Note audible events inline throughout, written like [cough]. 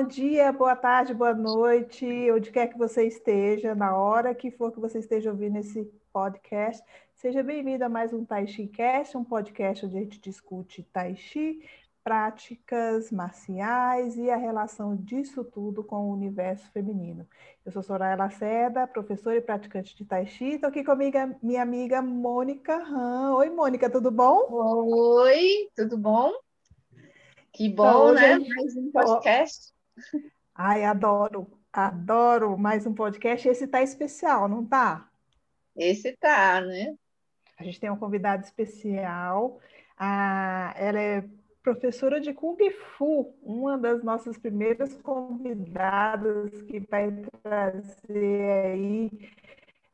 Bom dia, boa tarde, boa noite, onde quer que você esteja, na hora que for que você esteja ouvindo esse podcast. Seja bem-vindo a mais um Tai Chi Cast, um podcast onde a gente discute Tai Chi, práticas marciais e a relação disso tudo com o universo feminino. Eu sou Soraya Lacerda, professora e praticante de Tai Chi. Estou aqui comigo minha amiga Mônica Han. Oi, Mônica, tudo bom? Oi, tudo bom? Que bom, então, né? Gente... Mais um podcast. Ai, adoro, adoro mais um podcast. Esse tá especial, não tá? Esse tá, né? A gente tem uma convidada especial. Ah, ela é professora de Kung Fu, uma das nossas primeiras convidadas que vai trazer aí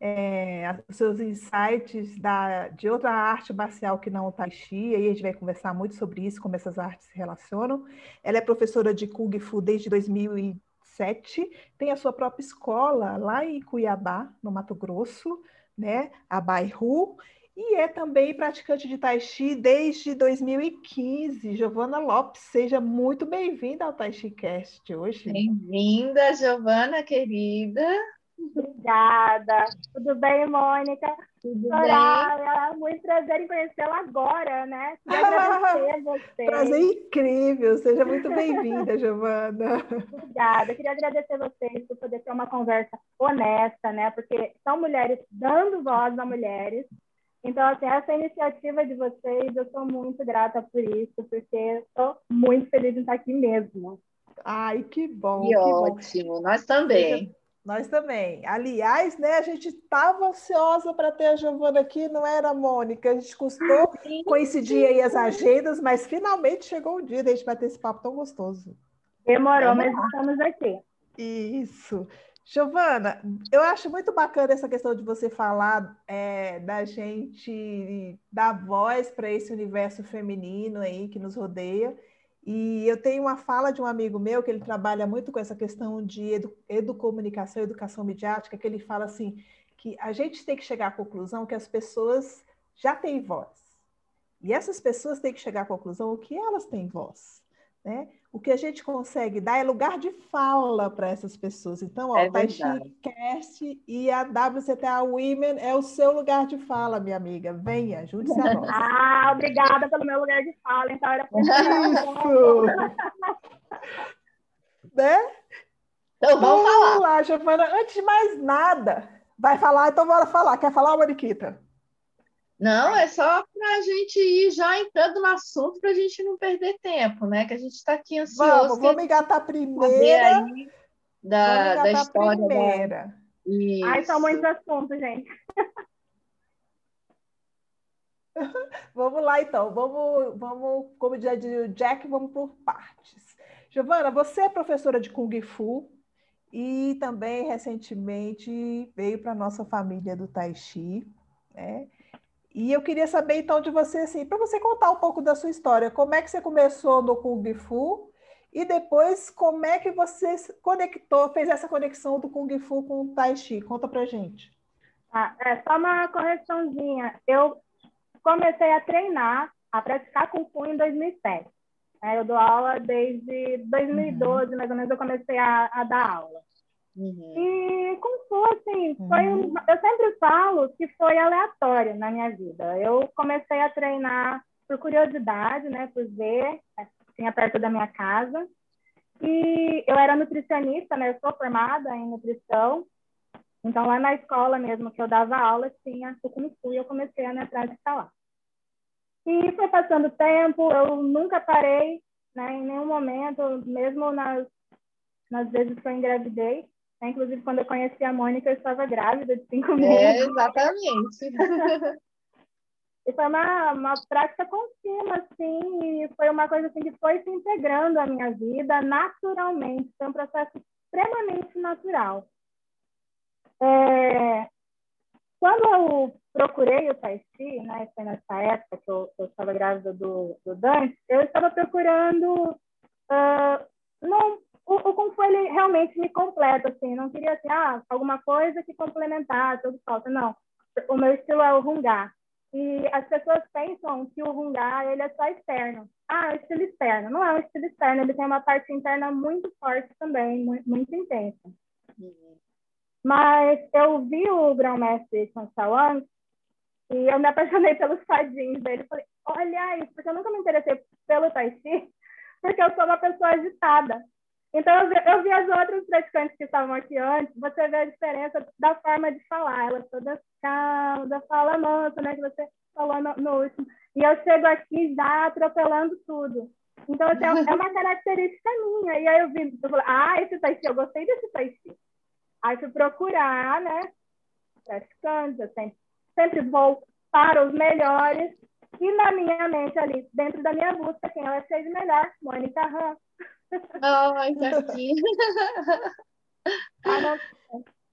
é, os seus insights da, de outra arte marcial que não o Tai Chi, aí a gente vai conversar muito sobre isso, como essas artes se relacionam. Ela é professora de Kung Fu desde 2007, tem a sua própria escola lá em Cuiabá, no Mato Grosso, né, a Baihu, e é também praticante de Tai Chi desde 2015. Giovana Lopes, seja muito bem-vinda ao Tai Chi Cast hoje. Bem-vinda, Giovana, querida. Obrigada. Tudo bem, Mônica? Tudo Soraya, bem? Muito prazer em conhecê-la agora, né? Agradecer a [laughs] você. Prazer incrível. Seja muito bem-vinda, [laughs] Giovana. Obrigada. Queria agradecer a vocês por poder ter uma conversa honesta, né? Porque são mulheres dando voz a mulheres. Então, assim, essa iniciativa de vocês, eu sou muito grata por isso, porque estou muito feliz em estar aqui mesmo. Ai, que bom. Que, que ótimo. Bom. Nós também. Nós também. Aliás, né, a gente estava ansiosa para ter a Giovana aqui, não era Mônica. A gente custou coincidir aí as agendas, mas finalmente chegou o dia da gente bater esse papo tão gostoso. Demorou, mas estamos aqui. Isso. Giovana, eu acho muito bacana essa questão de você falar é, da gente dar voz para esse universo feminino aí que nos rodeia. E eu tenho uma fala de um amigo meu que ele trabalha muito com essa questão de edu educomunicação, educação midiática, que ele fala assim, que a gente tem que chegar à conclusão que as pessoas já têm voz. E essas pessoas têm que chegar à conclusão que elas têm voz. Né? O que a gente consegue dar é lugar de fala para essas pessoas. Então, ó, é o Cast e a WCTA Women é o seu lugar de fala, minha amiga. Venha, junte-se a nós. [laughs] Ah, obrigada pelo meu lugar de fala. Então, era Isso! [laughs] né? Então, vamos, vamos falar. lá, Giovana. Antes de mais nada, vai falar, então bora falar. Quer falar, Mariquita? Não, é só para a gente ir já entrando no assunto para a gente não perder tempo, né? Que a gente está aqui ansioso. Vamos, vamos engatar primeira. Aí da, da história primeira. Da... Ai, são muitos assuntos, gente. [laughs] vamos lá, então. Vamos, vamos como diz o Jack, vamos por partes. Giovana, você é professora de Kung Fu e também recentemente veio para a nossa família do Tai Chi, né? E eu queria saber então de você, assim, para você contar um pouco da sua história, como é que você começou no Kung Fu e depois como é que você conectou, fez essa conexão do Kung Fu com o Tai Chi? Conta pra gente. Ah, é só uma correçãozinha. Eu comecei a treinar, a praticar Kung Fu em 2007. É, eu dou aula desde 2012, uhum. mais ou menos, eu comecei a, a dar aula. Uhum. E Fu, assim, uhum. foi eu sempre falo que foi aleatório na minha vida. Eu comecei a treinar por curiosidade, né, por ver, tinha perto da minha casa. E eu era nutricionista, né, eu sou formada em nutrição. Então, lá na escola mesmo que eu dava aula, tinha o Kung Fu e eu comecei a me praticar lá. E foi passando tempo, eu nunca parei, né, em nenhum momento, mesmo nas, nas vezes que eu engravidei, né? Inclusive, quando eu conheci a Mônica, eu estava grávida de cinco é, meses. É, exatamente. [laughs] e foi uma, uma prática contínua, assim, e foi uma coisa assim, que foi se integrando à minha vida naturalmente. Foi um processo extremamente natural. É, quando eu procurei o Tai Chi, né, foi nessa época que eu, eu estava grávida do, do Dante, eu estava procurando uh, não o, o Kung Fu ele realmente me completa, assim, não queria assim, ah, alguma coisa que complementasse que falta, não. O meu estilo é o Hungar. E as pessoas pensam que o Hungá, ele é só externo. Ah, é um estilo externo. Não é um estilo externo, ele tem uma parte interna muito forte também, muito, muito intensa. Uhum. Mas eu vi o grão-mestre Chanchawan e eu me apaixonei [laughs] pelos fadinhos dele. Falei, olha isso, porque eu nunca me interessei pelo Tai Chi, porque eu sou uma pessoa agitada. Então, eu vi, eu vi as outras praticantes que estavam aqui antes, você vê a diferença da forma de falar. Elas todas calmas, fala mansa, né, que você falou no, no, último. E eu chego aqui já atropelando tudo. Então, assim, é uma característica minha. E aí eu vi, eu falei, ah, esse Tai eu gostei desse Tai. Aí fui procurar, né, praticantes, eu sempre, sempre vou para os melhores. E na minha mente ali, dentro da minha busca, quem ela fez melhor? Mônica Ram. Ai, certinho. [laughs]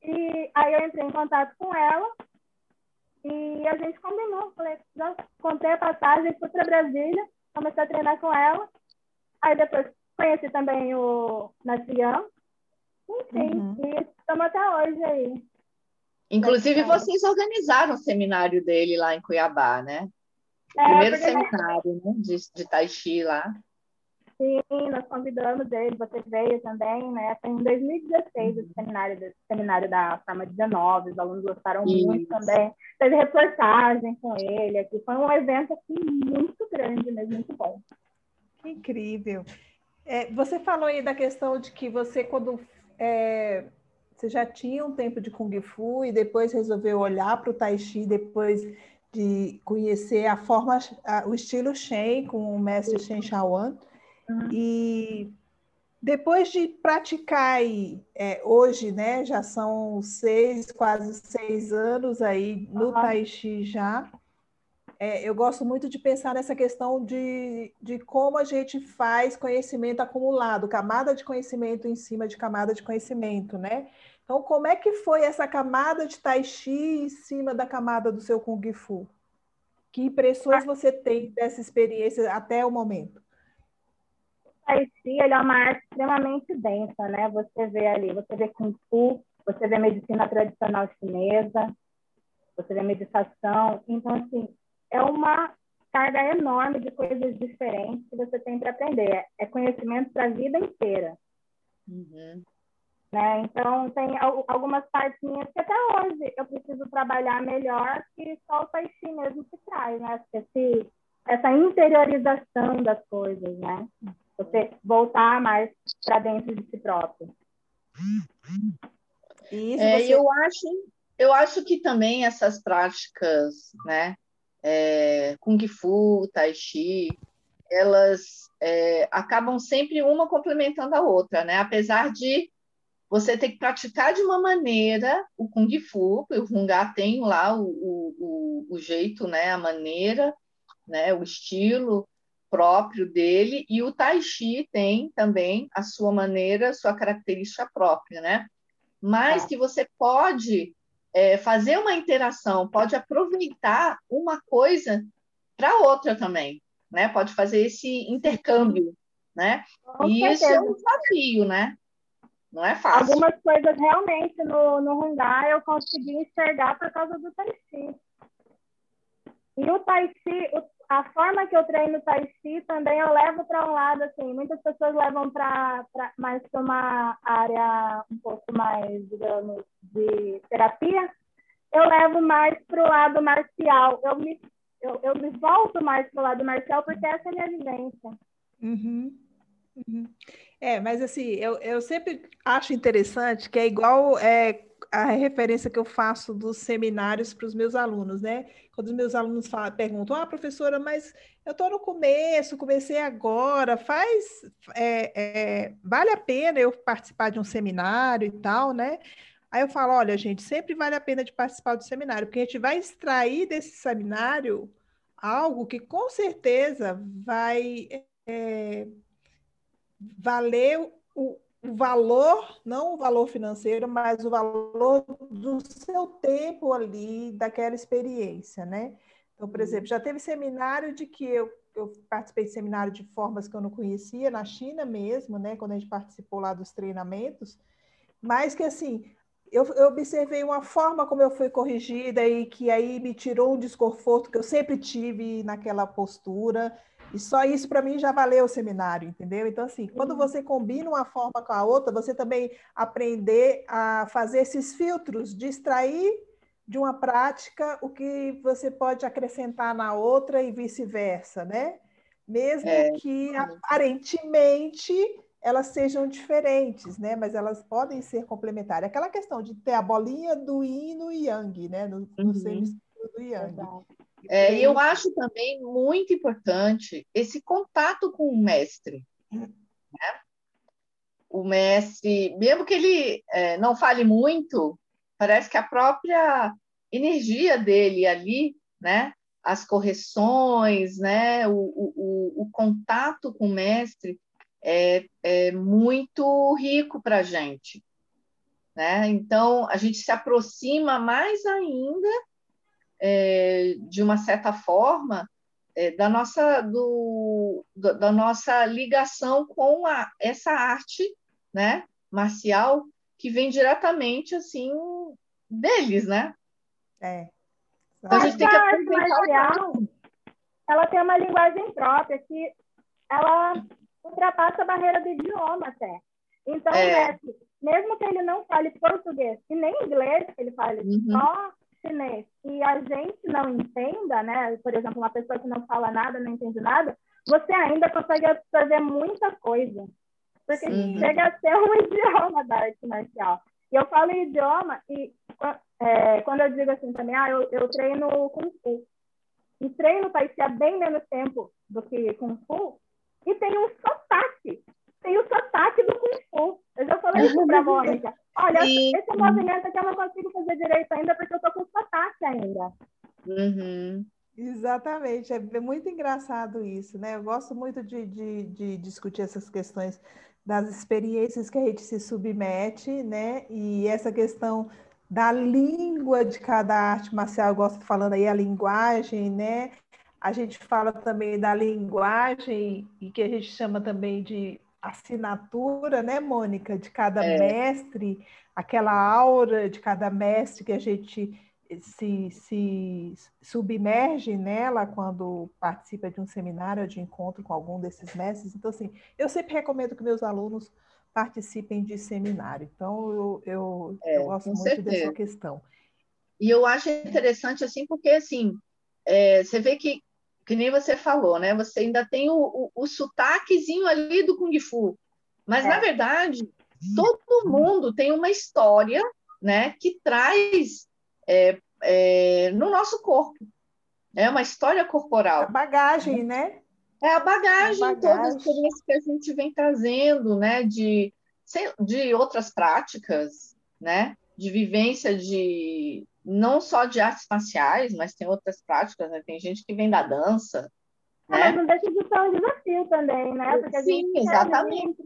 e aí eu entrei em contato com ela e a gente combinou. Falei, já contei a passagem, fui para Brasília, comecei a treinar com ela. Aí depois conheci também o Nacian. Enfim, uhum. e estamos até hoje aí. Inclusive, é, vocês organizaram o seminário dele lá em Cuiabá, né? O é, primeiro seminário né? de, de Tai Chi lá. Sim, nós convidamos ele, você veio também, né? Foi em 2016 o seminário, do, seminário da Forma 19, os alunos gostaram Isso. muito também. Teve reportagem com ele aqui, foi um evento assim, muito grande mesmo, muito bom. Que incrível. É, você falou aí da questão de que você, quando é, você já tinha um tempo de Kung Fu e depois resolveu olhar para o Tai Chi, depois de conhecer a forma, a, o estilo Shen com o mestre Shen Shaoan. Uhum. E depois de praticar aí, é, hoje, né, já são seis, quase seis anos aí no uhum. Tai Chi já, é, eu gosto muito de pensar nessa questão de, de como a gente faz conhecimento acumulado, camada de conhecimento em cima de camada de conhecimento, né? Então, como é que foi essa camada de Tai Chi em cima da camada do seu Kung Fu? Que impressões você tem dessa experiência até o momento? Tai Chi ele é uma arte extremamente densa, né? Você vê ali, você vê Kung Fu, você vê medicina tradicional chinesa, você vê meditação. Então, assim, é uma carga enorme de coisas diferentes que você tem para aprender. É conhecimento para a vida inteira. Uhum. Né? Então, tem algumas partes minhas que até hoje eu preciso trabalhar melhor que só o Tai Chi mesmo que traz, né? Esse, essa interiorização das coisas, né? Você voltar mais para dentro de si próprio. Isso, é, você... eu acho eu acho que também essas práticas, né, é, Kung Fu, Tai Chi, elas é, acabam sempre uma complementando a outra, né? Apesar de você ter que praticar de uma maneira o Kung Fu, o Hungá tem lá o, o, o, jeito, né? A maneira, né? O estilo, próprio dele e o Tai Chi tem também a sua maneira, a sua característica própria, né? Mas ah. que você pode é, fazer uma interação, pode aproveitar uma coisa para outra também, né? Pode fazer esse intercâmbio, né? Com e certeza. isso é um desafio, né? Não é fácil. Algumas coisas realmente no, no Hyundai eu consegui enxergar por causa do Tai Chi. E o Tai Chi, o a forma que eu treino Tai Chi também eu levo para um lado, assim, muitas pessoas levam para mais para uma área um pouco mais, digamos, de terapia. Eu levo mais para o lado marcial. Eu me, eu, eu me volto mais para o lado marcial porque essa é a minha vivência. Uhum. Uhum. É, mas assim, eu, eu sempre acho interessante que é igual é, a referência que eu faço dos seminários para os meus alunos, né? Quando os meus alunos perguntam, ah, professora, mas eu estou no começo, comecei agora, faz, é, é, vale a pena eu participar de um seminário e tal, né? Aí eu falo, olha, gente, sempre vale a pena de participar do seminário, porque a gente vai extrair desse seminário algo que com certeza vai é, valer o, o valor, não o valor financeiro, mas o valor do seu tempo ali, daquela experiência, né? Então, por uhum. exemplo, já teve seminário de que eu, eu participei de seminário de formas que eu não conhecia, na China mesmo, né? Quando a gente participou lá dos treinamentos, mas que assim, eu, eu, observei uma forma como eu fui corrigida e que aí me tirou um desconforto que eu sempre tive naquela postura. E só isso para mim já valeu o seminário, entendeu? Então, assim, quando uhum. você combina uma forma com a outra, você também aprender a fazer esses filtros, de extrair de uma prática o que você pode acrescentar na outra e vice-versa, né? Mesmo é. que aparentemente elas sejam diferentes, né? Mas elas podem ser complementares. Aquela questão de ter a bolinha do yin no yang, né? No, no uhum. do yang. É, e eu acho também muito importante esse contato com o mestre. Né? O mestre, mesmo que ele é, não fale muito, parece que a própria energia dele ali, né? as correções, né? o, o, o contato com o mestre é, é muito rico para a gente. Né? Então, a gente se aproxima mais ainda é, de uma certa forma, é, da, nossa, do, da nossa ligação com a, essa arte né, marcial que vem diretamente assim deles, né? É. Então, a gente tem que marcial, ela tem uma linguagem própria que ela ultrapassa a barreira do idioma até. Então, é. mesmo que ele não fale português e nem inglês, ele fale uhum. só chinês e a gente não entenda, né? Por exemplo, uma pessoa que não fala nada, não entende nada, você ainda consegue fazer muita coisa. Porque Sim. chega a ser um [laughs] idioma da arte marcial. E eu falo idioma e é, quando eu digo assim também, ah, eu, eu treino Kung Fu. E treino Tai Chi há bem menos tempo do que Kung Fu e tem um sotaque tem o sotaque do Kung Fu. Eu já falei isso para a [laughs] Mônica. Olha, Sim. esse movimento aqui eu não consigo fazer direito ainda porque eu estou com sotaque ainda. Uhum. Exatamente, é muito engraçado isso, né? Eu gosto muito de, de, de, discutir essas questões das experiências que a gente se submete, né? E essa questão da língua de cada arte marcial, eu gosto falando aí a linguagem, né? A gente fala também da linguagem e que a gente chama também de assinatura, né, Mônica, de cada é. mestre, aquela aura de cada mestre que a gente se, se submerge nela quando participa de um seminário, de encontro com algum desses mestres. Então, assim, eu sempre recomendo que meus alunos participem de seminário. Então, eu, eu, é, eu gosto muito certeza. dessa questão. E eu acho interessante, assim, porque, assim, é, você vê que que nem você falou, né? Você ainda tem o, o, o sotaquezinho ali do Kung Fu. Mas, é. na verdade, todo mundo tem uma história né, que traz é, é, no nosso corpo. É uma história corporal. A bagagem, né? É a bagagem, a bagagem. toda a experiência que a gente vem trazendo, né? De, de outras práticas, né? De vivência de, não só de artes marciais, mas tem outras práticas, né? Tem gente que vem da dança. Ah, né? Mas não deixa de ser um desafio também, né? Porque Sim, exatamente.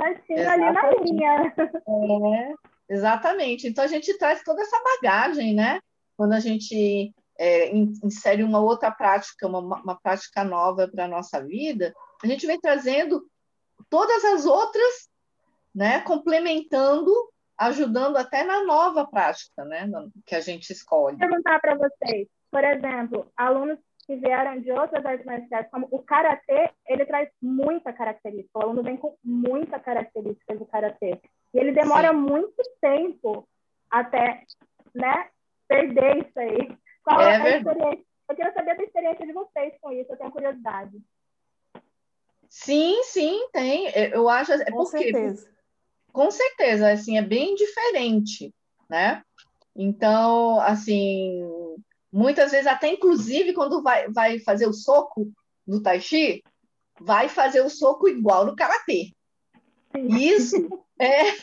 Certinho ali na linha. É, exatamente. Então a gente traz toda essa bagagem, né? Quando a gente é, insere uma outra prática, uma, uma prática nova para a nossa vida, a gente vem trazendo todas as outras, né? Complementando ajudando até na nova prática, né, que a gente escolhe. Vou perguntar para vocês, por exemplo, alunos que vieram de outras artes marciais, como o karatê, ele traz muita característica. O aluno vem com muita característica do karatê e ele demora Sim. muito tempo até, né, perder isso aí. Qual é, é a verdade. experiência? Eu quero saber da experiência de vocês com isso. Eu tenho curiosidade. Sim, sim, tem. Eu acho. É com porque, certeza com certeza, assim, é bem diferente, né? Então, assim, muitas vezes, até inclusive, quando vai, vai fazer o soco no Tai Chi, vai fazer o soco igual no Karatê. Isso [laughs] é...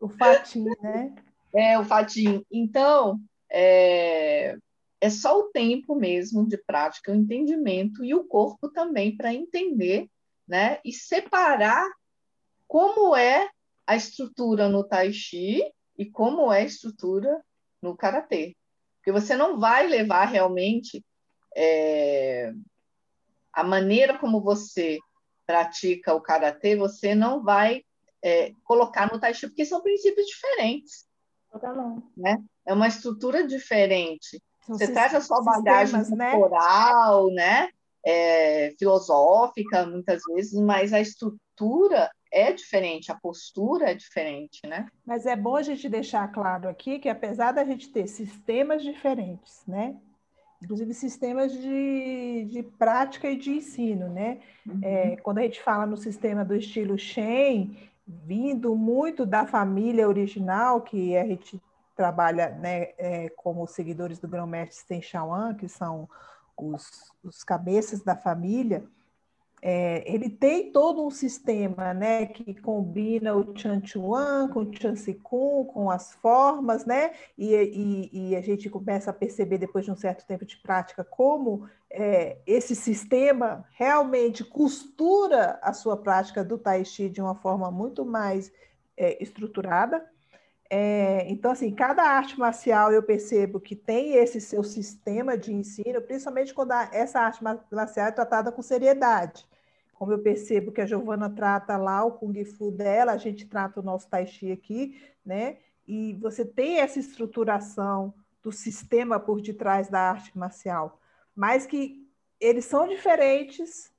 O fatinho, né? É, o fatinho. Então, é, é só o tempo mesmo de prática, o entendimento e o corpo também para entender, né? E separar como é a estrutura no tai chi e como é a estrutura no karatê. Porque você não vai levar realmente é, a maneira como você pratica o karatê, você não vai é, colocar no tai chi, porque são princípios diferentes. Né? É uma estrutura diferente. Você traz a sua bagagem né? cultural, né? É, filosófica, muitas vezes, mas a estrutura é diferente, a postura é diferente, né? Mas é bom a gente deixar claro aqui que apesar da gente ter sistemas diferentes, né? Inclusive sistemas de, de prática e de ensino, né? Uhum. É, quando a gente fala no sistema do estilo Shen, vindo muito da família original, que a gente trabalha né, é, como seguidores do grão-mestre Sten Shawan, que são os, os cabeças da família, é, ele tem todo um sistema né, que combina o Chan Chuan com o Chan Sikun, com as formas, né? E, e, e, a gente começa a perceber, depois de um certo tempo de prática, como é, esse sistema realmente costura a sua prática do Tai Chi de uma forma muito mais é, estruturada. É, então, assim, cada arte marcial eu percebo que tem esse seu sistema de ensino, principalmente quando a, essa arte marcial é tratada com seriedade. Como eu percebo que a Giovana trata lá o Kung Fu dela, a gente trata o nosso Tai Chi aqui, né? E você tem essa estruturação do sistema por detrás da arte marcial, mas que eles são diferentes,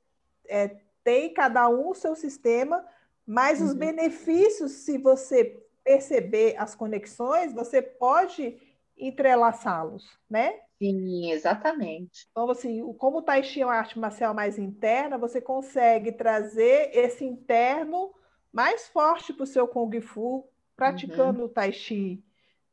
é, tem cada um o seu sistema, mas uhum. os benefícios, se você perceber as conexões, você pode entrelaçá-los, né? Sim, exatamente. Então, assim, como o Tai Chi é uma arte marcial mais interna, você consegue trazer esse interno mais forte para o seu Kung Fu, praticando uhum. o Tai Chi.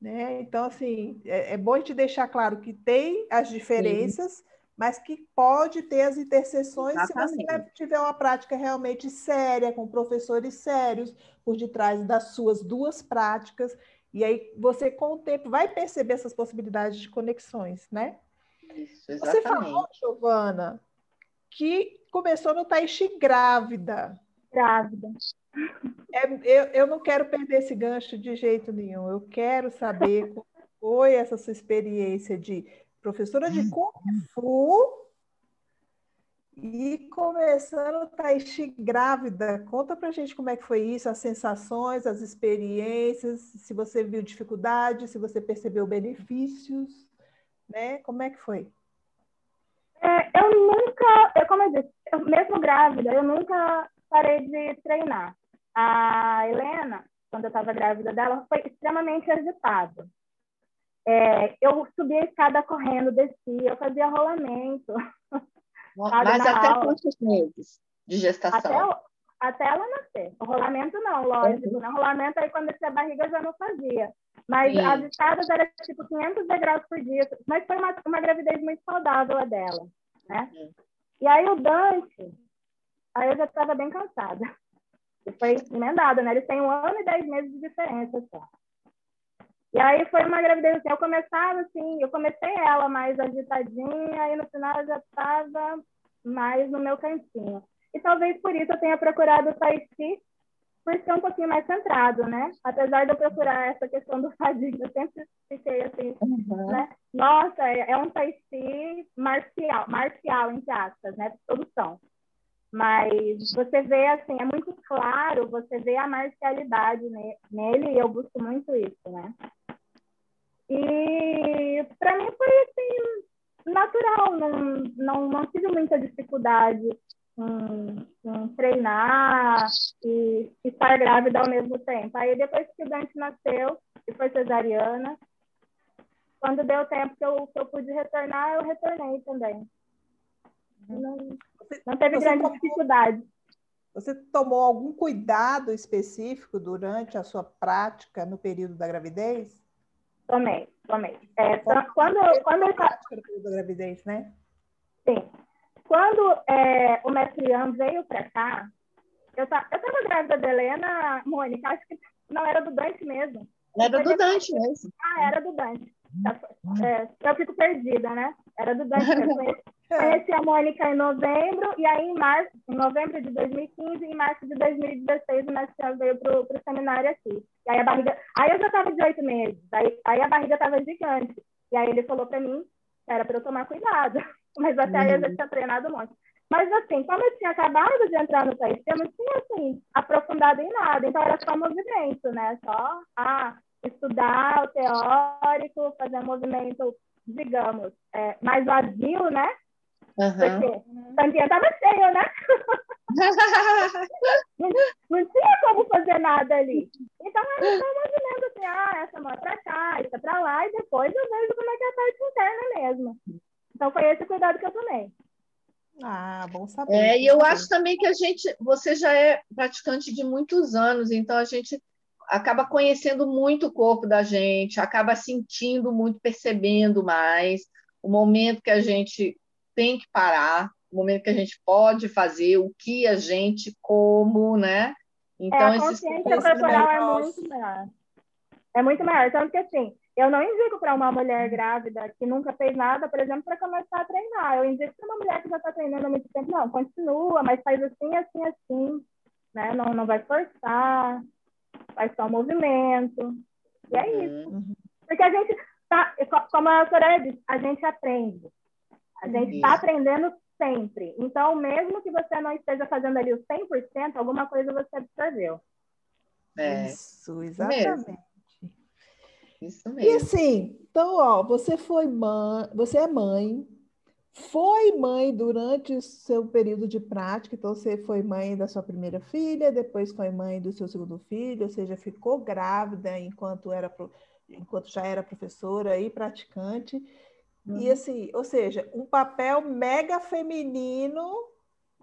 Né? Então, assim, é, é bom te deixar claro que tem as diferenças, Sim. Mas que pode ter as interseções Exatamente. se você tiver uma prática realmente séria, com professores sérios por detrás das suas duas práticas. E aí você, com o tempo, vai perceber essas possibilidades de conexões, né? Isso, exatamente. Você falou, Giovana, que começou no Tai Chi grávida. Grávida. É, eu, eu não quero perder esse gancho de jeito nenhum. Eu quero saber como foi essa sua experiência de professora de Kung Fu e começando Tai Chi grávida, conta pra gente como é que foi isso, as sensações, as experiências, se você viu dificuldade, se você percebeu benefícios, né? Como é que foi? É, eu nunca, eu, como eu disse, eu, mesmo grávida, eu nunca parei de treinar. A Helena, quando eu estava grávida dela, foi extremamente agitada. É, eu subia a escada correndo, descia, eu fazia rolamento. [laughs] Mas até aula. quantos meses de gestação? Até, até ela nascer. O rolamento não, lógico. Uhum. Né? O rolamento aí quando descia a barriga eu já não fazia. Mas as escadas eram tipo 500 degraus por dia. Mas foi uma, uma gravidez muito saudável a dela, né? Uhum. E aí o Dante, aí eu já estava bem cansada. E foi emendado, né? Eles têm um ano e dez meses de diferença só. E aí foi uma gravidez assim, eu começava assim, eu comecei ela mais agitadinha, e no final eu já estava mais no meu cantinho. E talvez por isso eu tenha procurado o Tai Chi, por ser um pouquinho mais centrado, né? Apesar de eu procurar essa questão do fadinho, eu sempre fiquei assim, uhum. né? Nossa, é, é um Tai Chi marcial, marcial, entre aspas, né? São. Mas você vê, assim, é muito claro, você vê a marcialidade nele, e eu busco muito isso, né? E para mim foi assim, natural, não, não, não tive muita dificuldade em, em treinar e, estar grávida ao mesmo tempo. Aí depois que o Dante nasceu e foi cesariana, quando deu tempo que eu, que eu pude retornar, eu retornei também. Não, não teve grande tomou, dificuldade. Você tomou algum cuidado específico durante a sua prática no período da gravidez? Tomei, tomei. É, quando, quando eu da gravidez, né? Sim. Quando é, o mestre Ian veio para cá, eu estava grávida da Helena, Mônica, acho que não era do Dante mesmo. Era do Dante mesmo. Ah, era do Dante. É, eu fico perdida, né? Era do Dante mesmo. [laughs] Conheci a Mônica em novembro, e aí em março, em novembro de 2015, em março de 2016, o mestre veio para o seminário aqui. E aí a barriga. Aí eu já estava de oito meses, aí, aí a barriga estava gigante. E aí ele falou para mim que era para eu tomar cuidado. [laughs] Mas até uhum. aí eu já uhum. tinha treinado um monte. Mas assim, como eu tinha acabado de entrar no país, eu não tinha assim, aprofundado em nada, então era só movimento, né? Só, ah, estudar o teórico, fazer um movimento, digamos, é, mais vazio, né? Uhum. Porque Santinha estava cheio, né? [laughs] não, não, tinha como fazer nada ali. Então era só um movimento assim, ah, essa mão para cá, essa para lá, e depois eu vejo como é que é a parte interna mesmo. Então foi esse cuidado que eu tomei. Ah, bom saber. É, e eu acho também que a gente, você já é praticante de muitos anos, então a gente acaba conhecendo muito o corpo da gente, acaba sentindo muito, percebendo mais o momento que a gente tem que parar, o momento que a gente pode fazer, o que a gente, como, né? Então, é, a consciência corporal é muito maior. É muito maior. Tanto que, assim, eu não indico para uma mulher grávida que nunca fez nada, por exemplo, para começar a treinar. Eu indico para uma mulher que já está treinando há muito tempo, não, continua, mas faz assim, assim, assim, né? Não, não vai forçar, faz só movimento. E é uhum. isso. Porque a gente tá, como a Soraya disse, a gente aprende. A gente está aprendendo sempre. Então, mesmo que você não esteja fazendo ali o 100%, alguma coisa você absorveu. É. Isso, exatamente. Mesmo. Isso mesmo. E assim, então, ó, você foi mãe, você é mãe, foi mãe durante o seu período de prática, então você foi mãe da sua primeira filha, depois foi mãe do seu segundo filho, ou seja, ficou grávida enquanto era enquanto já era professora e praticante. Uhum. E assim, ou seja, um papel mega feminino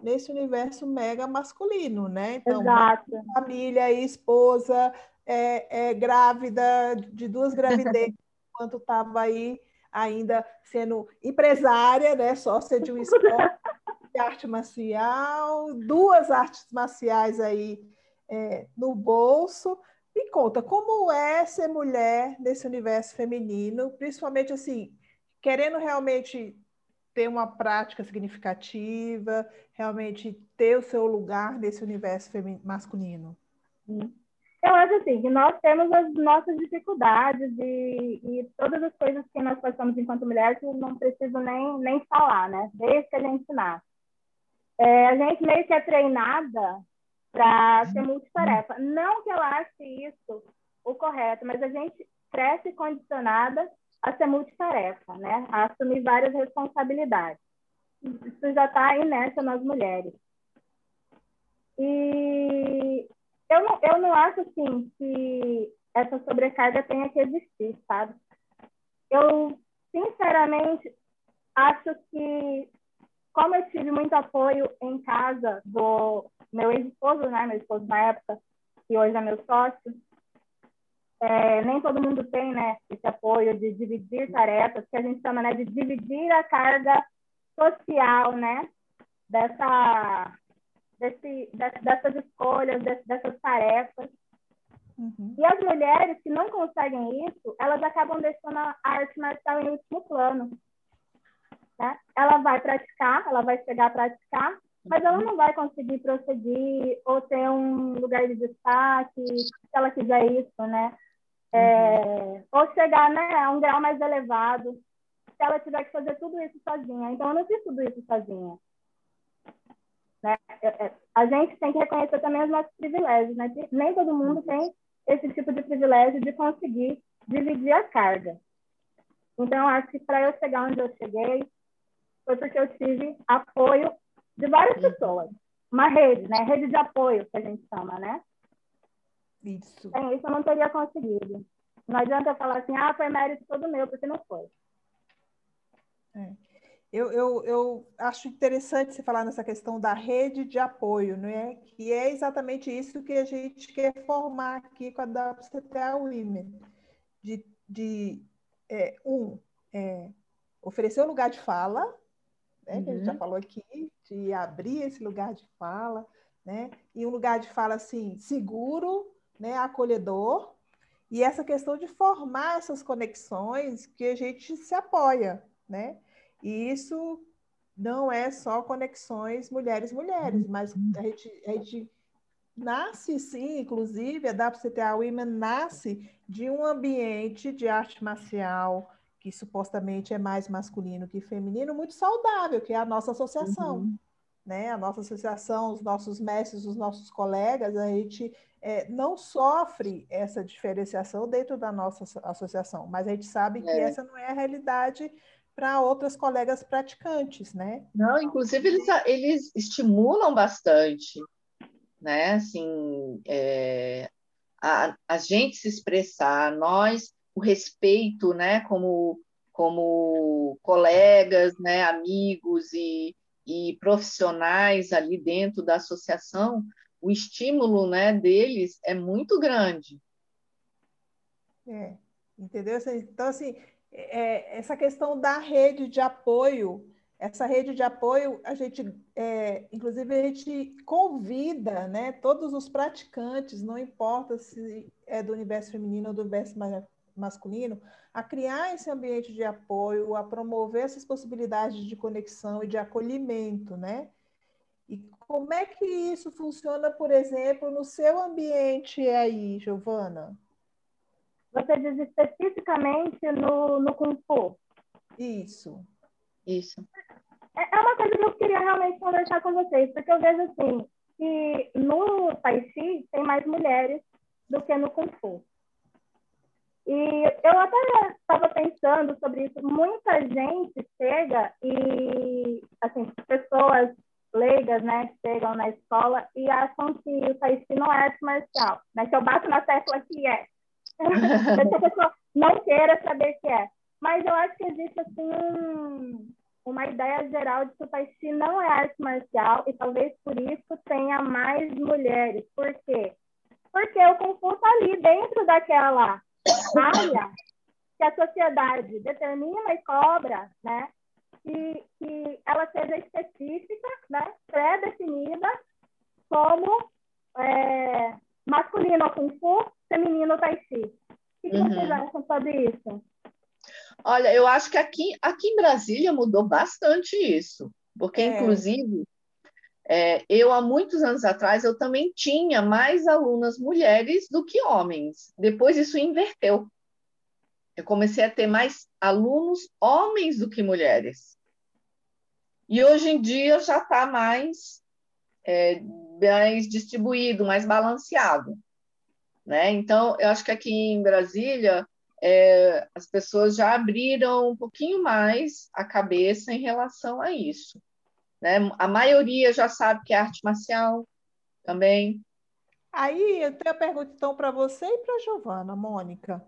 nesse universo mega masculino, né? Então, Exato. família e esposa, é, é, grávida de duas gravidezes, [laughs] enquanto estava aí ainda sendo empresária, né? Sócia de um esporte de arte marcial, duas artes marciais aí é, no bolso. Me conta, como é ser mulher nesse universo feminino, principalmente assim, querendo realmente ter uma prática significativa, realmente ter o seu lugar nesse universo masculino? Hum. Eu acho assim, que nós temos as nossas dificuldades e, e todas as coisas que nós passamos enquanto mulheres não preciso nem, nem falar, né? Desde que a gente nasce. É, a gente meio que é treinada para ser multitarefa. Não que eu ache isso o correto, mas a gente cresce condicionada a ser multitarefa, né? A assumir várias responsabilidades. Isso já está inércia nas mulheres. E eu não, eu não acho, assim, que essa sobrecarga tenha que existir, sabe? Eu, sinceramente, acho que, como eu tive muito apoio em casa do meu ex-esposo, né? Meu esposo na época, que hoje é meu sócio, é, nem todo mundo tem, né? Esse apoio de dividir tarefas, que a gente chama, né? De dividir a carga social, né? Dessa desse, dessas escolhas, dessas tarefas. Uhum. E as mulheres que não conseguem isso, elas acabam deixando a arte marcial em último plano. Né? Ela vai praticar, ela vai chegar a praticar, mas ela não vai conseguir prosseguir ou ter um lugar de destaque, se ela quiser isso, né? É, uhum. ou chegar né, a um grau mais elevado, se ela tiver que fazer tudo isso sozinha. Então, eu não fiz tudo isso sozinha. Né? É, é, a gente tem que reconhecer também os nossos privilégios, né? Nem todo mundo uhum. tem esse tipo de privilégio de conseguir dividir a carga. Então, acho que para eu chegar onde eu cheguei, foi porque eu tive apoio de várias uhum. pessoas. Uma rede, né? Rede de apoio, que a gente chama, né? Isso. Sem isso eu não teria conseguido. Não adianta eu falar assim, ah, foi mérito todo meu, porque não foi. É. Eu, eu, eu acho interessante você falar nessa questão da rede de apoio, não é? Que é exatamente isso que a gente quer formar aqui com a WCTA Women. De, de é, um, é, oferecer um lugar de fala, né, uhum. que a gente já uhum. falou aqui, de abrir esse lugar de fala, né? E um lugar de fala assim, seguro, né, acolhedor, e essa questão de formar essas conexões que a gente se apoia, né? E isso não é só conexões mulheres-mulheres, mas a gente, a gente nasce, sim, inclusive, a WCTA Women nasce de um ambiente de arte marcial, que supostamente é mais masculino que feminino, muito saudável, que é a nossa associação. Uhum. Né? A nossa associação, os nossos mestres, os nossos colegas, a gente é, não sofre essa diferenciação dentro da nossa associação, mas a gente sabe é. que essa não é a realidade para outras colegas praticantes, né? Não, inclusive eles, eles estimulam bastante, né? Assim, é, a, a gente se expressar, nós, o respeito, né? Como, como colegas, né? Amigos e, e profissionais ali dentro da associação, o estímulo, né? Deles é muito grande. É, entendeu? Então, assim, é, essa questão da rede de apoio, essa rede de apoio, a gente, é, inclusive, a gente convida né, todos os praticantes, não importa se é do universo feminino ou do universo masculino, a criar esse ambiente de apoio, a promover essas possibilidades de conexão e de acolhimento, né? E como é que isso funciona, por exemplo, no seu ambiente aí, Giovana? Você diz especificamente no, no Kung Fu? Isso. Isso. É, é uma coisa que eu queria realmente conversar com vocês, porque eu vejo assim, que no Tai Chi tem mais mulheres do que no Kung Fu. E eu até estava pensando sobre isso. Muita gente chega e, assim, pessoas leigas, né, chegam na escola e acham que o Tai não é arte marcial, né? Que eu bato na tecla que é. [laughs] a pessoa não queira saber que é. Mas eu acho que existe, assim, um, uma ideia geral de que o Tai não é arte marcial e talvez por isso tenha mais mulheres. Por quê? Porque o Kung Fu ali dentro daquela área que a sociedade determina e cobra, né? E que ela seja específica, né? Pré-definida como é, masculino Kung Fu, feminino Tai Chi. O que, uhum. vocês acham sobre isso? Olha, eu acho que aqui, aqui em Brasília mudou bastante isso, porque, é. inclusive, é, eu, há muitos anos atrás, eu também tinha mais alunas mulheres do que homens. Depois isso inverteu. Eu comecei a ter mais alunos homens do que mulheres. E hoje em dia já está mais, é, mais distribuído, mais balanceado. Né? Então, eu acho que aqui em Brasília, é, as pessoas já abriram um pouquinho mais a cabeça em relação a isso. Né? A maioria já sabe que é arte marcial também. Aí eu tenho a pergunta então para você e para a Giovana, Mônica,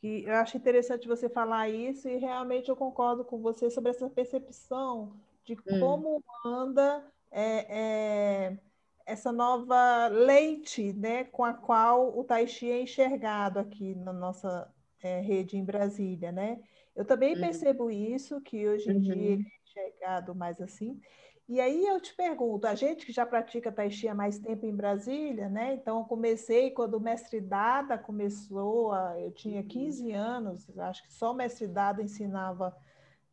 que eu acho interessante você falar isso e realmente eu concordo com você sobre essa percepção de hum. como hum. anda é, é, essa nova lente né, com a qual o Tai Chi é enxergado aqui na nossa é, rede em Brasília. Né? Eu também uhum. percebo isso, que hoje em uhum. dia ele é enxergado mais assim. E aí eu te pergunto, a gente que já pratica Tai Chi há mais tempo em Brasília, né? Então eu comecei quando o mestre Dada começou, eu tinha 15 uhum. anos, acho que só o mestre Dada ensinava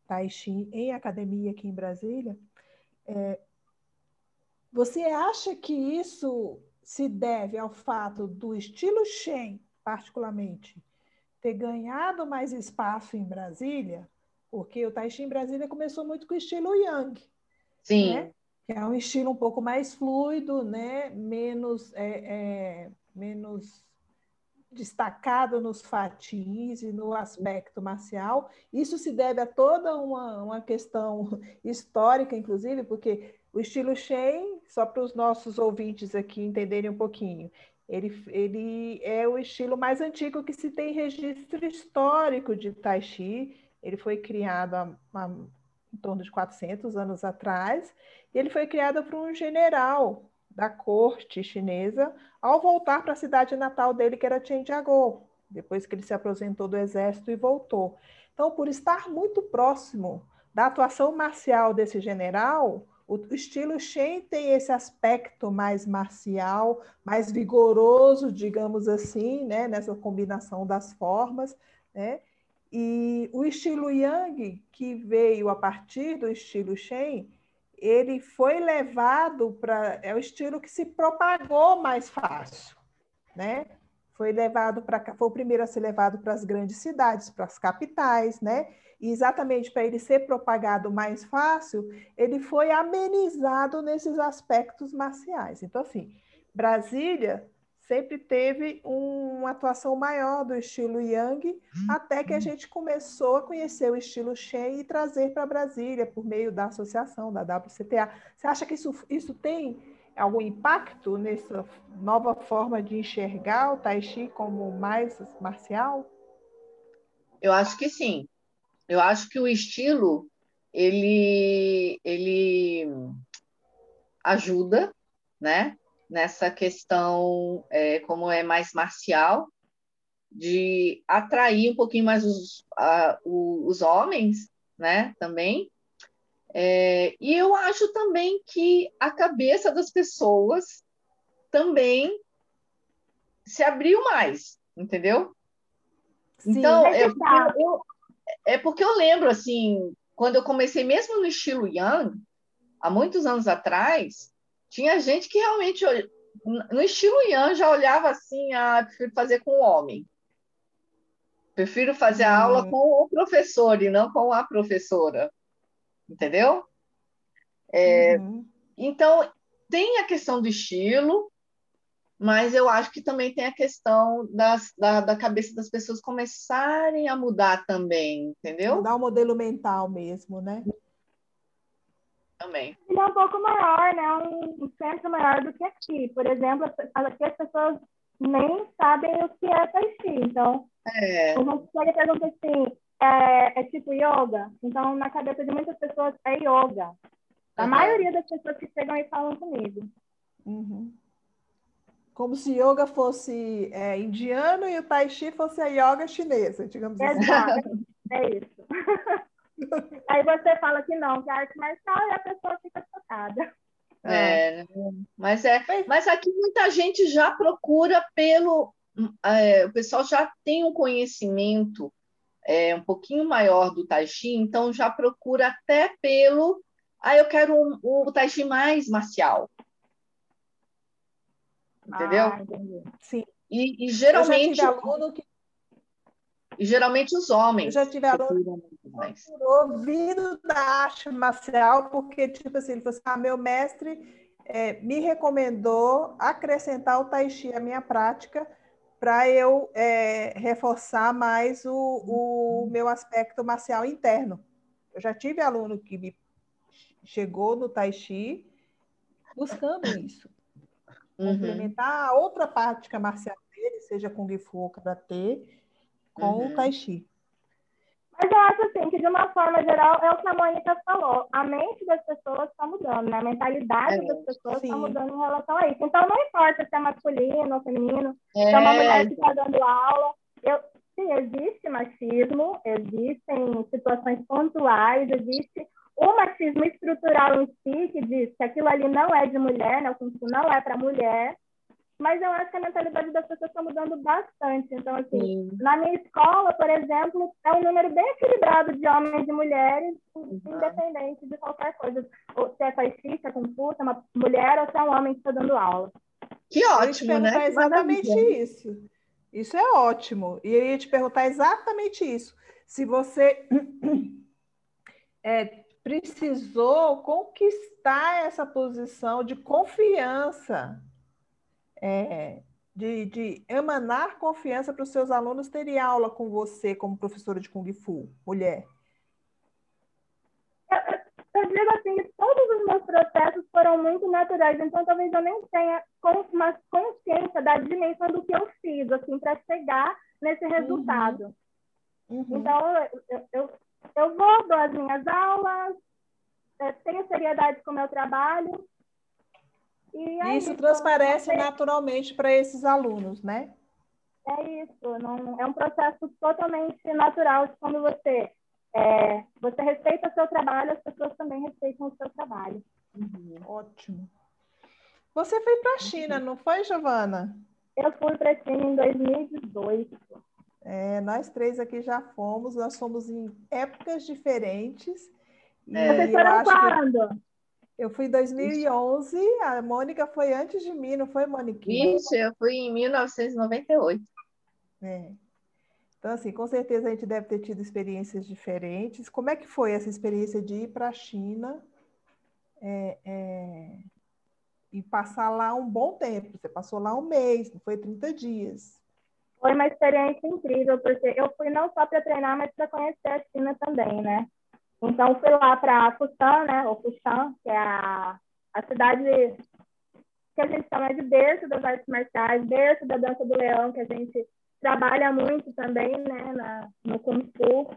Tai Chi em academia aqui em Brasília. É, você acha que isso se deve ao fato do estilo Shen, particularmente, ter ganhado mais espaço em Brasília? Porque o Tai Chi em Brasília começou muito com o estilo Yang. Sim. Né? Que é um estilo um pouco mais fluido, né? menos, é, é, menos destacado nos fatins e no aspecto marcial. Isso se deve a toda uma, uma questão [laughs] histórica, inclusive, porque o estilo Shen, só para os nossos ouvintes aqui entenderem um pouquinho, ele, ele é o estilo mais antigo que se tem registro histórico de Tai Chi. Ele foi criado há, há em torno de 400 anos atrás, e ele foi criado por um general da corte chinesa ao voltar para a cidade natal dele, que era Chengjiagou, depois que ele se aposentou do exército e voltou. Então, por estar muito próximo da atuação marcial desse general, o estilo Shen tem esse aspecto mais marcial, mais vigoroso, digamos assim, né? nessa combinação das formas. Né? E o estilo Yang, que veio a partir do estilo Shen, ele foi levado para. É o estilo que se propagou mais fácil. Né? foi levado para foi o primeiro a ser levado para as grandes cidades, para as capitais, né? E exatamente para ele ser propagado mais fácil, ele foi amenizado nesses aspectos marciais. Então, assim, Brasília sempre teve uma atuação maior do estilo Yang, até que a gente começou a conhecer o estilo Shen e trazer para Brasília por meio da associação, da WCTA. Você acha que isso, isso tem algum impacto nessa nova forma de enxergar o Tai Chi como mais marcial? Eu acho que sim. Eu acho que o estilo ele ele ajuda, né? Nessa questão, é, como é mais marcial, de atrair um pouquinho mais os, a, os homens, né? Também é, e eu acho também que a cabeça das pessoas também se abriu mais, entendeu? Sim, então, é, porque eu, é porque eu lembro, assim, quando eu comecei mesmo no estilo Young, há muitos anos atrás, tinha gente que realmente, no estilo Young, já olhava assim, ah, prefiro fazer com o homem. Prefiro fazer a aula hum. com o professor e não com a professora entendeu? É, uhum. Então, tem a questão do estilo, mas eu acho que também tem a questão das, da, da cabeça das pessoas começarem a mudar também, entendeu? Mudar o modelo mental mesmo, né? Também. Ele é um pouco maior, né? Um centro maior do que aqui. Por exemplo, aqui as pessoas nem sabem o que é Tai Chi. Então, é. uma pessoa pergunta assim, é, é, tipo yoga. Então, na cabeça de muitas pessoas, é yoga. A uhum. maioria das pessoas que chegam e falam comigo. Uhum. Como se yoga fosse é, indiano e o tai chi fosse a yoga chinesa, digamos assim. Exato, é isso. [laughs] Aí você fala que não, que é arte marcial e a pessoa fica chocada. É, é, mas é, mas aqui muita gente já procura pelo, é, o pessoal já tem um conhecimento é, um pouquinho maior do tai chi, então já procura até pelo. Ah, eu quero um, um tai chi mais marcial. Entendeu? Ah, Sim. E, e geralmente. Que... E geralmente os homens. Eu já tive aluno ouvido da arte marcial, porque, tipo assim, ele falou assim: ah, meu mestre é, me recomendou acrescentar o tai chi à minha prática para eu é, reforçar mais o, o meu aspecto marcial interno. Eu já tive aluno que me chegou no Tai Chi buscando isso. Uhum. Complementar a outra prática marcial dele, seja Kung Fu ou Karatê, com uhum. o Tai Chi. Mas eu acho assim, que de uma forma geral, é o que a Mônica falou, a mente das pessoas está mudando, né? a mentalidade é, das pessoas está mudando em relação a isso. Então, não importa se é masculino ou feminino, é. se é uma mulher que está dando aula. Eu, sim, existe machismo, existem situações pontuais, existe o machismo estrutural em si, que diz que aquilo ali não é de mulher, né? o não é para mulher, mas eu acho que a mentalidade das pessoas está mudando bastante. Então, assim, Sim. na minha escola, por exemplo, é um número bem equilibrado de homens e mulheres, uhum. independente de qualquer coisa. Ou se é faixista, com puta, uma mulher ou se é um homem que está dando aula. Que ótimo, né? É exatamente isso. Isso é ótimo. E eu ia te perguntar exatamente isso. Se você [clears throat] é, precisou conquistar essa posição de confiança é, de, de emanar confiança para os seus alunos terem aula com você como professora de Kung Fu, mulher? Eu, eu digo assim, todos os meus processos foram muito naturais, então talvez eu nem tenha uma consciência da dimensão do que eu fiz, assim, para chegar nesse resultado. Uhum. Uhum. Então, eu, eu, eu vou, dou as minhas aulas, tenho seriedade com o meu trabalho, é isso, isso transparece naturalmente para esses alunos, né? É isso, não, é um processo totalmente natural de quando você, é, você respeita o seu trabalho, as pessoas também respeitam o seu trabalho. Uhum. Ótimo. Você foi para a China, não foi, Giovana? Eu fui para a China em 2018. É, nós três aqui já fomos, nós fomos em épocas diferentes. É. Vocês foram quando? Que... Eu fui em 2011, Isso. a Mônica foi antes de mim, não foi, Mônica? Isso, eu fui em 1998. É. Então, assim, com certeza a gente deve ter tido experiências diferentes. Como é que foi essa experiência de ir para a China é, é, e passar lá um bom tempo? Você passou lá um mês, não foi 30 dias. Foi uma experiência incrível, porque eu fui não só para treinar, mas para conhecer a China também, né? Então, fui lá para Fushan, né? Ou Fushan, que é a, a cidade que a gente chama de berço das artes marciais, berço da dança do leão, que a gente trabalha muito também, né? Na, no Kung Fu.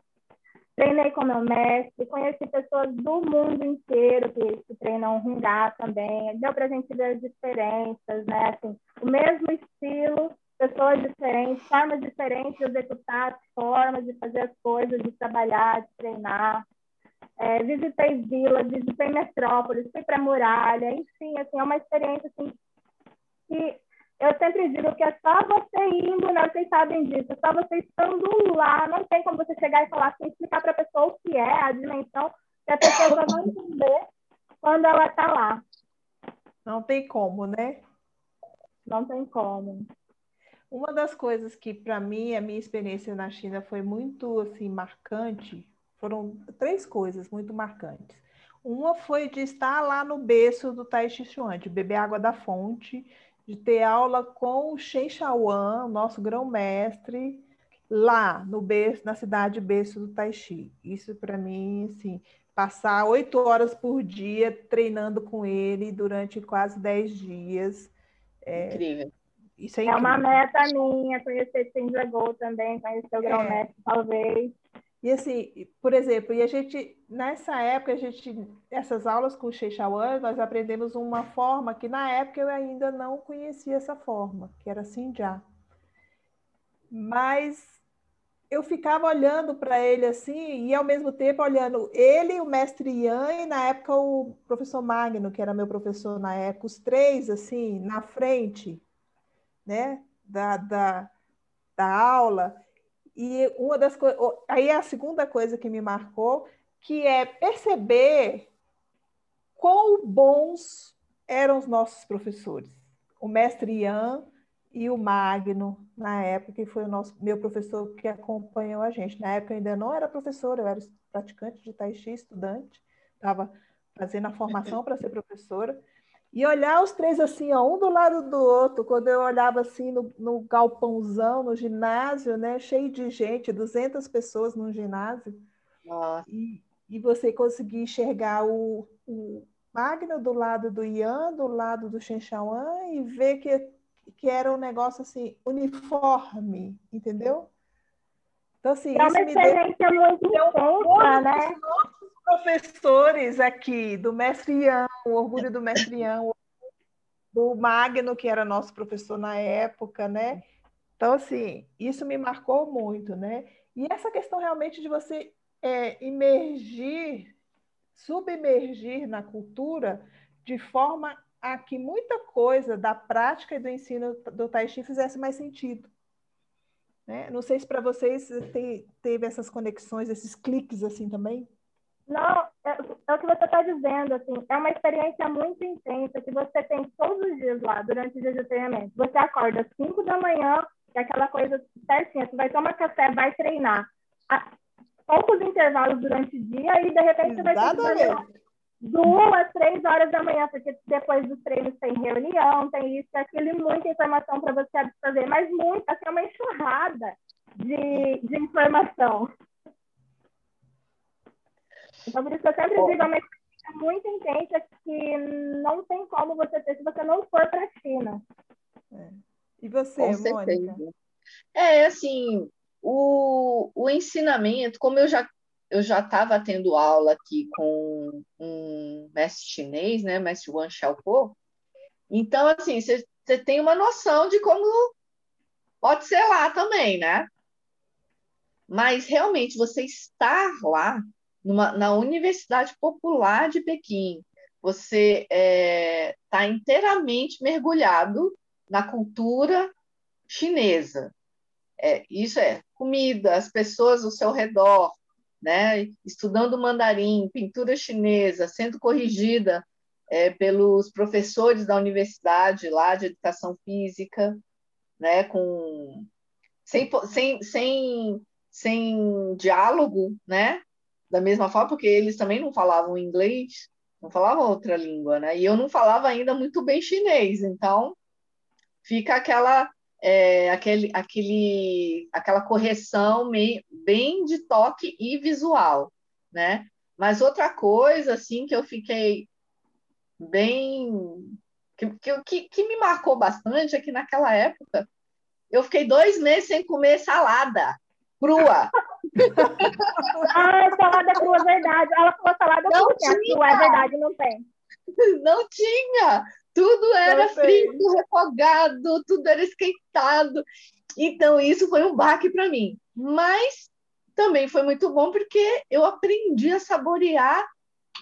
Treinei com meu mestre, conheci pessoas do mundo inteiro que, que treinam Hungá também. Deu para a gente ver as diferenças, né? Assim, o mesmo estilo, pessoas diferentes, formas diferentes de executar, formas de fazer as coisas, de trabalhar, de treinar. É, visitei vilas, visitei metrópoles, fui para muralha, enfim, assim, é uma experiência assim, que eu sempre digo que é só você indo, né? Vocês sabem disso, é só você estando lá, não tem como você chegar e falar assim, explicar para a pessoa o que é a dimensão, que a pessoa só vai entender quando ela está lá. Não tem como, né? Não tem como. Uma das coisas que, para mim, a minha experiência na China foi muito assim marcante foram três coisas muito marcantes. Uma foi de estar lá no berço do Tai Chi Chuan, de beber água da fonte, de ter aula com o Shen Shaoan, nosso grão-mestre, lá no berço, na cidade berço do Tai Chi. Isso para mim, assim, passar oito horas por dia treinando com ele durante quase dez dias. É, incrível. Isso é, incrível. é uma meta minha, conhecer Sindra Gol também, conhecer o é. grão-mestre, talvez. E assim, por exemplo, e a gente, nessa época, a gente, essas aulas com o Sheichawan, nós aprendemos uma forma que na época eu ainda não conhecia essa forma, que era assim já. Mas eu ficava olhando para ele assim, e ao mesmo tempo olhando ele, o mestre Ian, e na época o professor Magno, que era meu professor na época, os três assim, na frente, né, da, da, da aula. E uma das coisas, aí é a segunda coisa que me marcou, que é perceber quão bons eram os nossos professores. O mestre Ian e o Magno, na época, que foi o nosso, meu professor que acompanhou a gente. Na época eu ainda não era professora, eu era praticante de Tai Chi, estudante, estava fazendo a formação para ser professora. E olhar os três assim, ó, um do lado do outro, quando eu olhava assim no, no galpãozão, no ginásio, né, cheio de gente, 200 pessoas no ginásio, e, e você conseguir enxergar o, o Magno do lado do Ian, do lado do Shenchawan, e ver que, que era um negócio assim, uniforme, entendeu? Então, assim, é uma experiência deu, muito intensa, né? Professores aqui, do mestre Ian, o orgulho do mestre Ian, do Magno, que era nosso professor na época, né? Então, assim, isso me marcou muito, né? E essa questão realmente de você é, imergir, submergir na cultura de forma a que muita coisa da prática e do ensino do Tai Chi fizesse mais sentido. Né? Não sei se para vocês te, teve essas conexões, esses cliques assim também. Não, é, é o que você está dizendo, assim, é uma experiência muito intensa que você tem todos os dias lá, durante o dia de treinamento. Você acorda às 5 da manhã, é aquela coisa certinha, você vai tomar café, vai treinar. Há poucos intervalos durante o dia e, de repente, você vai ter duas, três horas da manhã, porque depois dos treinos tem reunião, tem isso, aquilo, e muita informação para você absorver, mas muita, assim, é uma enxurrada de, de informação. Então, por isso que eu sempre digo, é uma experiência muito intensa que não tem como você ter se você não for para a China. É. E você, Com Mônica? É, assim, o, o ensinamento, como eu já eu já estava tendo aula aqui com um mestre chinês, né, mestre Wang Xiaopo, então, assim, você tem uma noção de como pode ser lá também, né? Mas realmente você estar lá numa, na Universidade Popular de Pequim, você está é, tá inteiramente mergulhado na cultura chinesa. É, isso é comida, as pessoas ao seu redor, né? estudando mandarim, pintura chinesa, sendo corrigida é, pelos professores da universidade lá de educação física, né, com sem, sem, sem, sem diálogo, né, da mesma forma, porque eles também não falavam inglês, não falavam outra língua, né, e eu não falava ainda muito bem chinês, então fica aquela é, aquele, aquele, aquela correção meio, bem de toque e visual, né? Mas outra coisa, assim, que eu fiquei bem... Que, que, que me marcou bastante é que naquela época eu fiquei dois meses sem comer salada crua. [laughs] ah, salada crua, verdade. Ela falou salada não crua, é verdade, não tem. Não tinha. Tudo era frito, refogado, tudo era esquentado. Então, isso foi um baque para mim. Mas também foi muito bom porque eu aprendi a saborear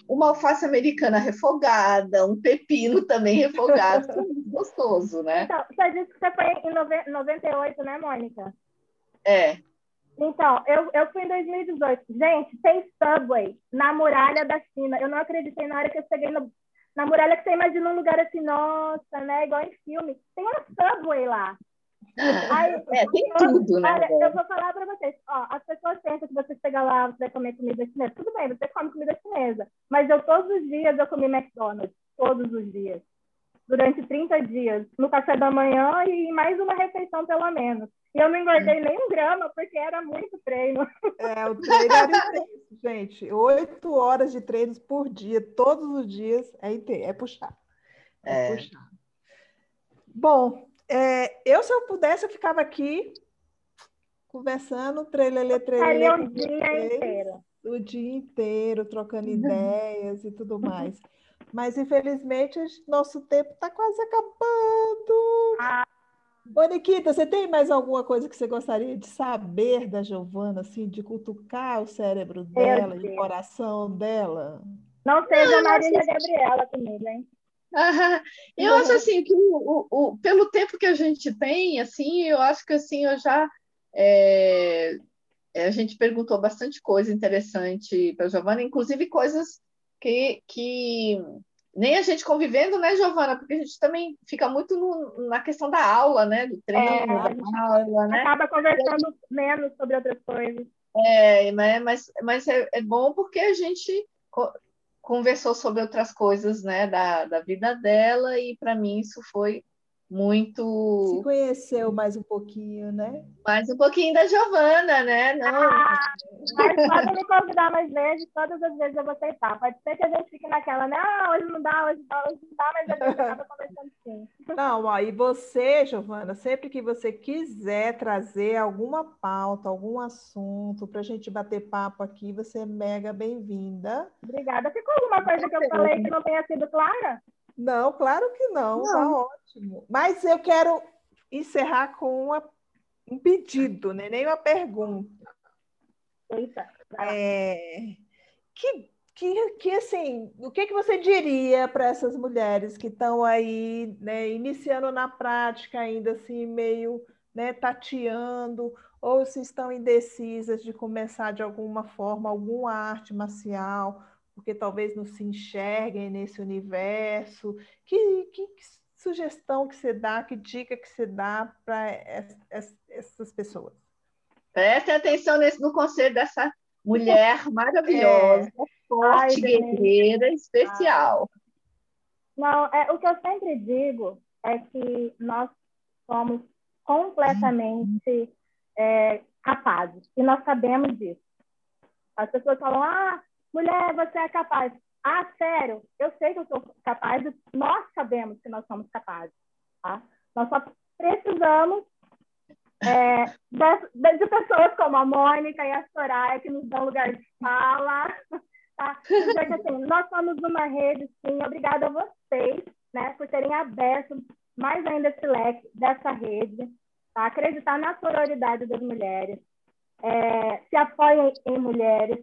uma alface americana refogada, um pepino também refogado, gostoso, né? Então, você disse que você foi em 98, né, Mônica? É. Então, eu, eu fui em 2018. Gente, tem Subway na muralha da China. Eu não acreditei na hora que eu cheguei no, na muralha que você imagina um lugar assim, nossa, né? Igual em filme. Tem uma Subway lá. [laughs] Aí, é, tem tudo, né? Olha, eu vou falar para vocês. Ó, as pessoas pensam que você chega lá, você vai comer comida chinesa. Tudo bem, você come comida chinesa. Mas eu, todos os dias, eu comi McDonald's. Todos os dias. Durante 30 dias. No café da manhã e mais uma refeição, pelo menos. E eu não engordei nem um grama, porque era muito treino. É, o treino era intenso, gente. Oito horas de treinos por dia, todos os dias, é, é puxar. É, é. puxar. Bom, é, eu, se eu pudesse, eu ficava aqui conversando, trelelê, trelelê. o dia inteiro. O dia inteiro, trocando ideias e tudo mais. Mas, infelizmente, nosso tempo está quase acabando. Ah. Boniquita, você tem mais alguma coisa que você gostaria de saber da Giovana, assim, de cutucar o cérebro dela e o coração dela? Não seja a Marília Gabriela comigo, hein? eu acho assim que o, o, o, pelo tempo que a gente tem, assim, eu acho que assim eu já é, a gente perguntou bastante coisa interessante para a Giovana, inclusive coisas que, que nem a gente convivendo, né, Giovana? Porque a gente também fica muito no, na questão da aula, né? Do treino, é, da aula, né? Acaba conversando menos sobre outras coisas. É, mas, mas é, é bom porque a gente conversou sobre outras coisas, né, da, da vida dela, e para mim isso foi muito. Se conheceu mais um pouquinho, né? Mais um pouquinho da Giovana, né? Não... Ah, mas pode me convidar mais vezes, todas as vezes eu vou aceitar. Pode ser que a gente fique naquela, né? Ah, hoje não dá, hoje não dá, hoje não dá, mas a gente acaba [laughs] conversando sim. Não, ó, e você, Giovana, sempre que você quiser trazer alguma pauta, algum assunto para a gente bater papo aqui, você é mega bem-vinda. Obrigada. Ficou alguma coisa que eu falei que não tenha sido clara? Não, claro que não, tá ótimo. Mas eu quero encerrar com uma, um pedido, né? nem uma pergunta. Eita. É, que, que, que, assim, o que, que você diria para essas mulheres que estão aí, né, iniciando na prática ainda assim, meio né, tateando, ou se estão indecisas de começar de alguma forma alguma arte marcial, porque talvez não se enxerguem nesse universo. Que, que, que sugestão que você dá, que dica que você dá para essas pessoas? Prestem atenção nesse, no conselho dessa mulher maravilhosa, é. forte, Ai, guerreira, especial. Não, é, o que eu sempre digo é que nós somos completamente é, capazes, e nós sabemos disso. As pessoas falam, ah, Mulher, você é capaz. Ah, sério, eu sei que eu sou capaz, nós sabemos que nós somos capazes. Tá? Nós só precisamos é, de, de, pessoas como a Mônica e a Soraya, que nos dão lugar de fala. [laughs] Tá? Porque, assim, nós somos uma rede, sim. Obrigada a vocês né, por terem aberto mais ainda esse leque dessa rede. Tá? Acreditar na sororidade das mulheres. É, se apoiem em mulheres,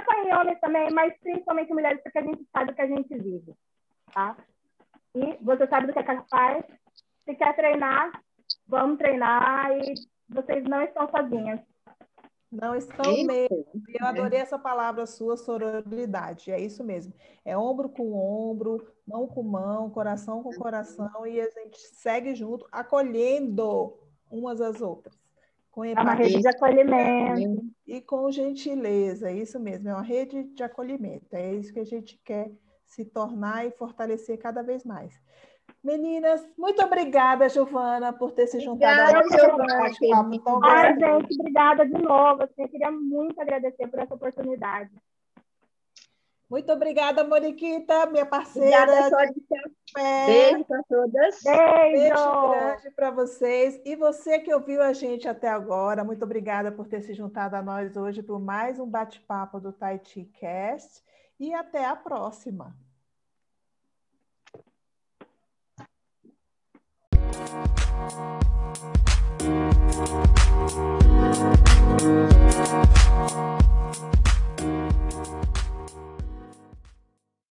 só em homens também, mas principalmente mulheres, porque a gente sabe o que a gente vive, tá? E você sabe do que é capaz. Se quer treinar, vamos treinar e vocês não estão sozinhas. Não estão isso, mesmo. Eu adorei essa palavra sua, sororidade. É isso mesmo. É ombro com ombro, mão com mão, coração com coração, e a gente segue junto, acolhendo umas às outras. Com é uma rede de acolhimento. E com gentileza, é isso mesmo, é uma rede de acolhimento. É isso que a gente quer se tornar e fortalecer cada vez mais. Meninas, muito obrigada, Giovana, por ter se juntado obrigada, a Giovana. Ai, gente, obrigada de novo. Eu queria muito agradecer por essa oportunidade. Muito obrigada, Moniquita, minha parceira. Obrigada, de... Beijo para todas. Beijo. Beijo grande para vocês. E você que ouviu a gente até agora, muito obrigada por ter se juntado a nós hoje para mais um bate-papo do Taiti Cast. E até a próxima. Thank you.